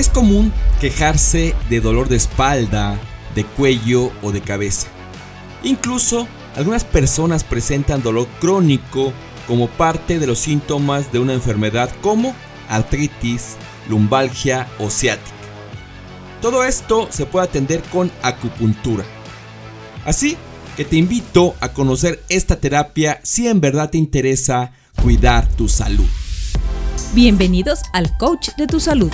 Es común quejarse de dolor de espalda, de cuello o de cabeza. Incluso algunas personas presentan dolor crónico como parte de los síntomas de una enfermedad como artritis, lumbalgia o ciática. Todo esto se puede atender con acupuntura. Así que te invito a conocer esta terapia si en verdad te interesa cuidar tu salud. Bienvenidos al Coach de tu Salud,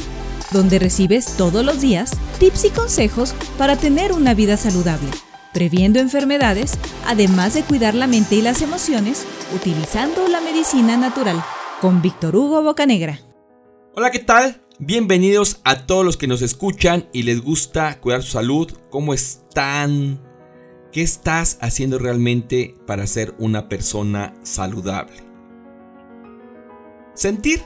donde recibes todos los días tips y consejos para tener una vida saludable, previendo enfermedades, además de cuidar la mente y las emociones utilizando la medicina natural, con Víctor Hugo Bocanegra. Hola, ¿qué tal? Bienvenidos a todos los que nos escuchan y les gusta cuidar su salud. ¿Cómo están? ¿Qué estás haciendo realmente para ser una persona saludable? Sentir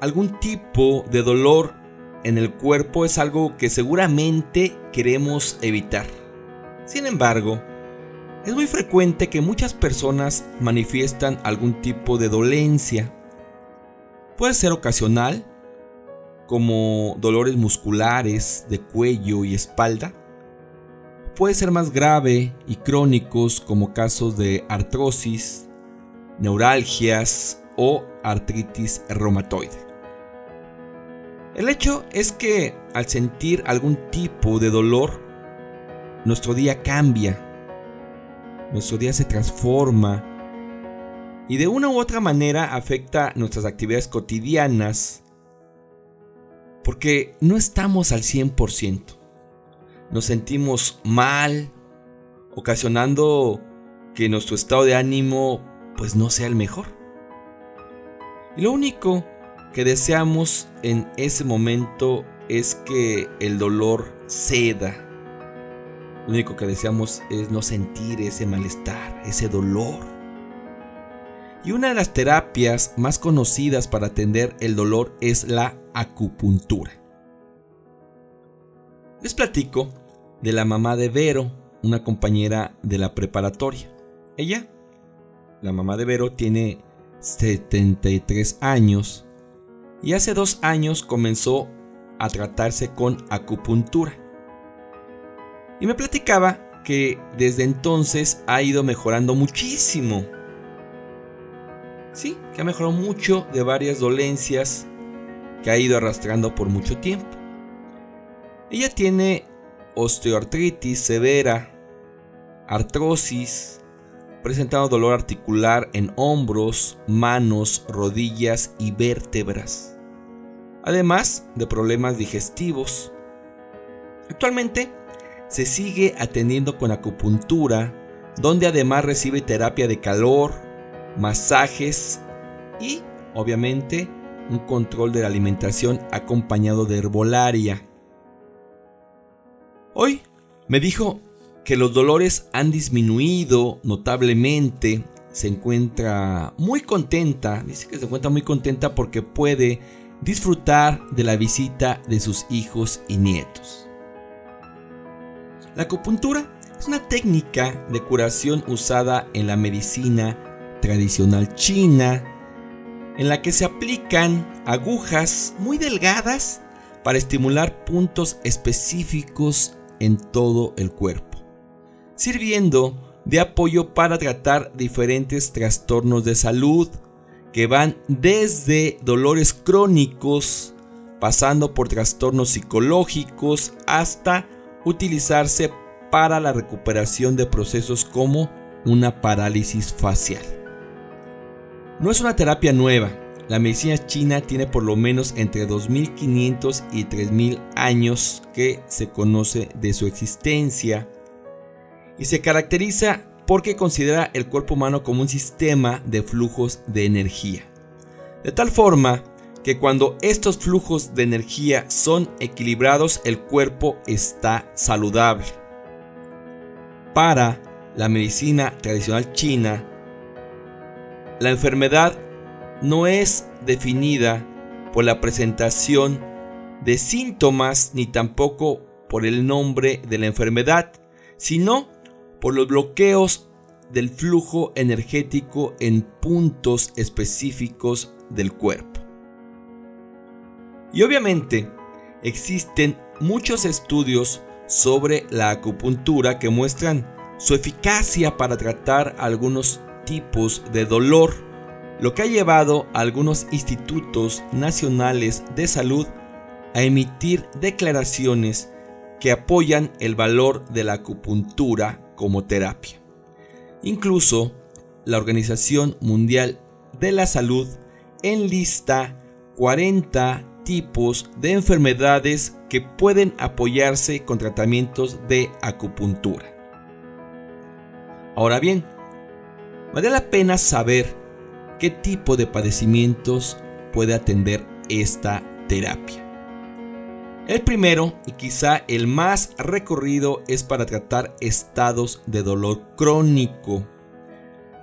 algún tipo de dolor en el cuerpo es algo que seguramente queremos evitar. Sin embargo, es muy frecuente que muchas personas manifiestan algún tipo de dolencia. Puede ser ocasional, como dolores musculares de cuello y espalda. Puede ser más grave y crónicos como casos de artrosis, neuralgias o artritis reumatoide. El hecho es que al sentir algún tipo de dolor, nuestro día cambia, nuestro día se transforma y de una u otra manera afecta nuestras actividades cotidianas porque no estamos al 100%. Nos sentimos mal, ocasionando que nuestro estado de ánimo pues no sea el mejor. Y lo único que deseamos en ese momento es que el dolor ceda. Lo único que deseamos es no sentir ese malestar, ese dolor. Y una de las terapias más conocidas para atender el dolor es la acupuntura. Les platico de la mamá de Vero, una compañera de la preparatoria. Ella, la mamá de Vero, tiene 73 años y hace dos años comenzó a tratarse con acupuntura. Y me platicaba que desde entonces ha ido mejorando muchísimo. Sí, que ha mejorado mucho de varias dolencias que ha ido arrastrando por mucho tiempo. Ella tiene osteoartritis severa, artrosis, presentando dolor articular en hombros, manos, rodillas y vértebras, además de problemas digestivos. Actualmente se sigue atendiendo con acupuntura, donde además recibe terapia de calor, masajes y, obviamente, un control de la alimentación acompañado de herbolaria. Hoy me dijo que los dolores han disminuido notablemente, se encuentra muy contenta, dice que se encuentra muy contenta porque puede disfrutar de la visita de sus hijos y nietos. La acupuntura es una técnica de curación usada en la medicina tradicional china en la que se aplican agujas muy delgadas para estimular puntos específicos en todo el cuerpo, sirviendo de apoyo para tratar diferentes trastornos de salud que van desde dolores crónicos, pasando por trastornos psicológicos, hasta utilizarse para la recuperación de procesos como una parálisis facial. No es una terapia nueva. La medicina china tiene por lo menos entre 2500 y 3000 años que se conoce de su existencia y se caracteriza porque considera el cuerpo humano como un sistema de flujos de energía. De tal forma que cuando estos flujos de energía son equilibrados, el cuerpo está saludable. Para la medicina tradicional china, la enfermedad no es definida por la presentación de síntomas ni tampoco por el nombre de la enfermedad, sino por los bloqueos del flujo energético en puntos específicos del cuerpo. Y obviamente, existen muchos estudios sobre la acupuntura que muestran su eficacia para tratar algunos tipos de dolor, lo que ha llevado a algunos institutos nacionales de salud a emitir declaraciones que apoyan el valor de la acupuntura como terapia. Incluso la Organización Mundial de la Salud enlista 40 tipos de enfermedades que pueden apoyarse con tratamientos de acupuntura. Ahora bien, vale la pena saber qué tipo de padecimientos puede atender esta terapia. El primero y quizá el más recorrido es para tratar estados de dolor crónico.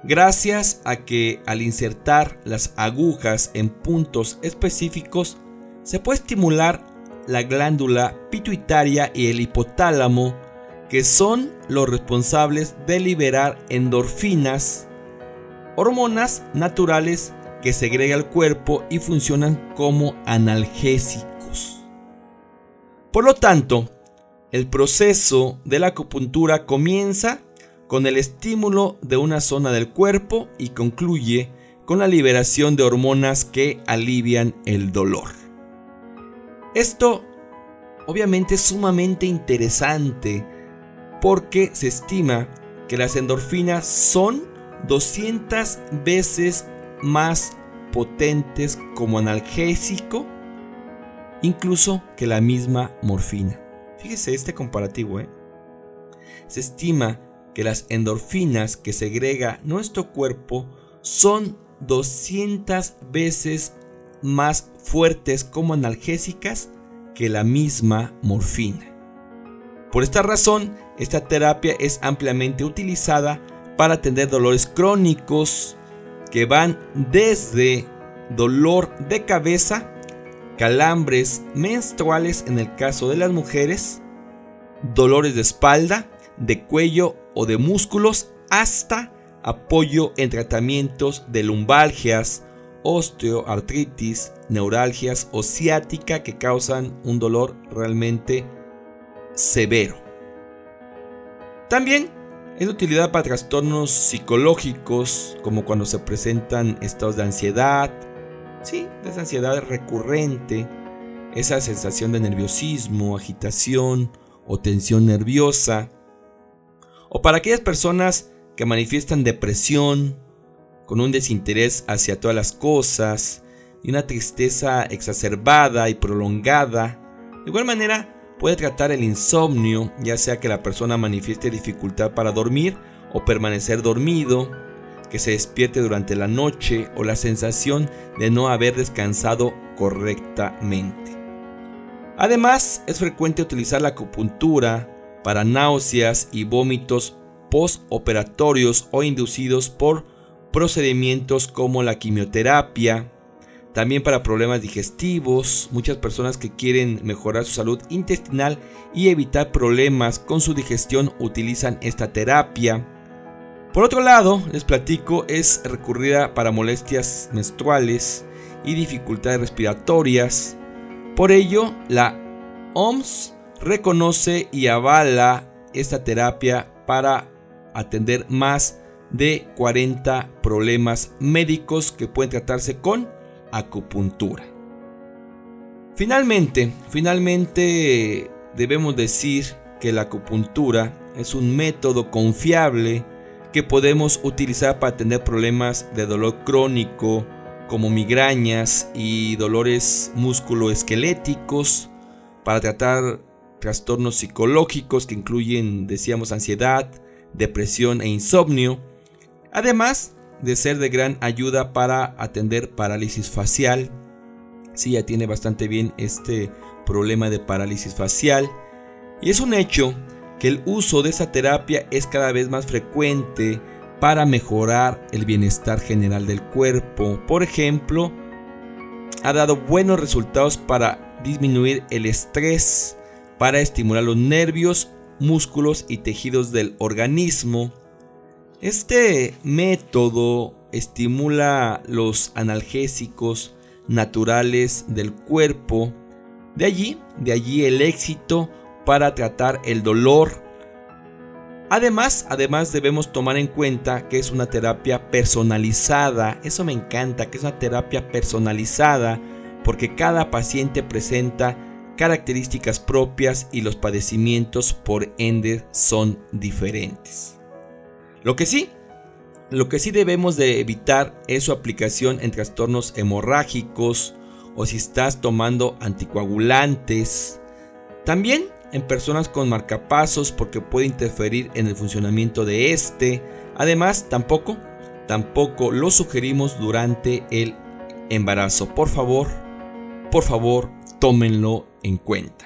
Gracias a que al insertar las agujas en puntos específicos se puede estimular la glándula pituitaria y el hipotálamo, que son los responsables de liberar endorfinas, hormonas naturales que segrega el cuerpo y funcionan como analgésicos. Por lo tanto, el proceso de la acupuntura comienza con el estímulo de una zona del cuerpo y concluye con la liberación de hormonas que alivian el dolor. Esto obviamente es sumamente interesante porque se estima que las endorfinas son 200 veces más potentes como analgésico incluso que la misma morfina. Fíjese este comparativo, ¿eh? Se estima que las endorfinas que segrega nuestro cuerpo son 200 veces más fuertes como analgésicas que la misma morfina. Por esta razón, esta terapia es ampliamente utilizada para atender dolores crónicos que van desde dolor de cabeza, calambres menstruales en el caso de las mujeres, dolores de espalda, de cuello o de músculos, hasta apoyo en tratamientos de lumbalgias, osteoartritis, neuralgias o ciática que causan un dolor realmente severo. También es de utilidad para trastornos psicológicos, como cuando se presentan estados de ansiedad, sí, esa ansiedad recurrente, esa sensación de nerviosismo, agitación o tensión nerviosa, o para aquellas personas que manifiestan depresión, con un desinterés hacia todas las cosas y una tristeza exacerbada y prolongada. De igual manera, puede tratar el insomnio, ya sea que la persona manifieste dificultad para dormir o permanecer dormido, que se despierte durante la noche o la sensación de no haber descansado correctamente. Además, es frecuente utilizar la acupuntura para náuseas y vómitos postoperatorios o inducidos por procedimientos como la quimioterapia, también para problemas digestivos, muchas personas que quieren mejorar su salud intestinal y evitar problemas con su digestión utilizan esta terapia. Por otro lado, les platico, es recurrida para molestias menstruales y dificultades respiratorias. Por ello, la OMS reconoce y avala esta terapia para atender más de 40 problemas médicos que pueden tratarse con acupuntura. Finalmente, finalmente debemos decir que la acupuntura es un método confiable que podemos utilizar para atender problemas de dolor crónico como migrañas y dolores musculoesqueléticos, para tratar trastornos psicológicos que incluyen, decíamos, ansiedad, depresión e insomnio, además de ser de gran ayuda para atender parálisis facial. Si ya tiene bastante bien este problema de parálisis facial. Y es un hecho que el uso de esa terapia es cada vez más frecuente para mejorar el bienestar general del cuerpo. Por ejemplo, ha dado buenos resultados para disminuir el estrés, para estimular los nervios músculos y tejidos del organismo. Este método estimula los analgésicos naturales del cuerpo, De allí, de allí el éxito para tratar el dolor. Además, además debemos tomar en cuenta que es una terapia personalizada. Eso me encanta, que es una terapia personalizada porque cada paciente presenta características propias y los padecimientos por ende son diferentes. Lo que sí, lo que sí debemos de evitar es su aplicación en trastornos hemorrágicos o si estás tomando anticoagulantes. También en personas con marcapasos porque puede interferir en el funcionamiento de este. Además, tampoco, tampoco lo sugerimos durante el embarazo. Por favor, por favor, tómenlo en cuenta.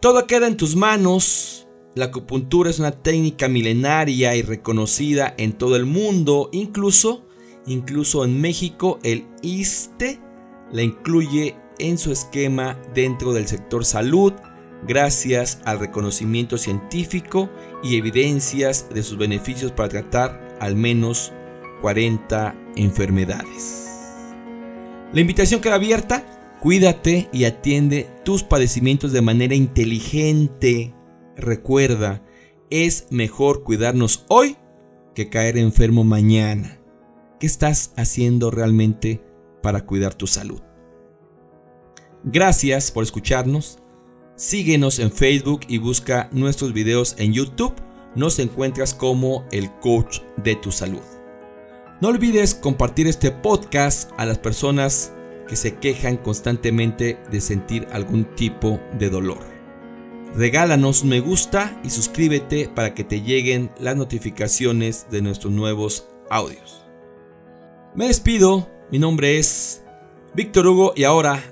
Todo queda en tus manos. La acupuntura es una técnica milenaria y reconocida en todo el mundo, incluso, incluso en México el ISTE la incluye en su esquema dentro del sector salud gracias al reconocimiento científico y evidencias de sus beneficios para tratar al menos 40 enfermedades. La invitación queda abierta Cuídate y atiende tus padecimientos de manera inteligente. Recuerda, es mejor cuidarnos hoy que caer enfermo mañana. ¿Qué estás haciendo realmente para cuidar tu salud? Gracias por escucharnos. Síguenos en Facebook y busca nuestros videos en YouTube. Nos encuentras como el coach de tu salud. No olvides compartir este podcast a las personas que se quejan constantemente de sentir algún tipo de dolor. Regálanos me gusta y suscríbete para que te lleguen las notificaciones de nuestros nuevos audios. Me despido, mi nombre es Víctor Hugo y ahora,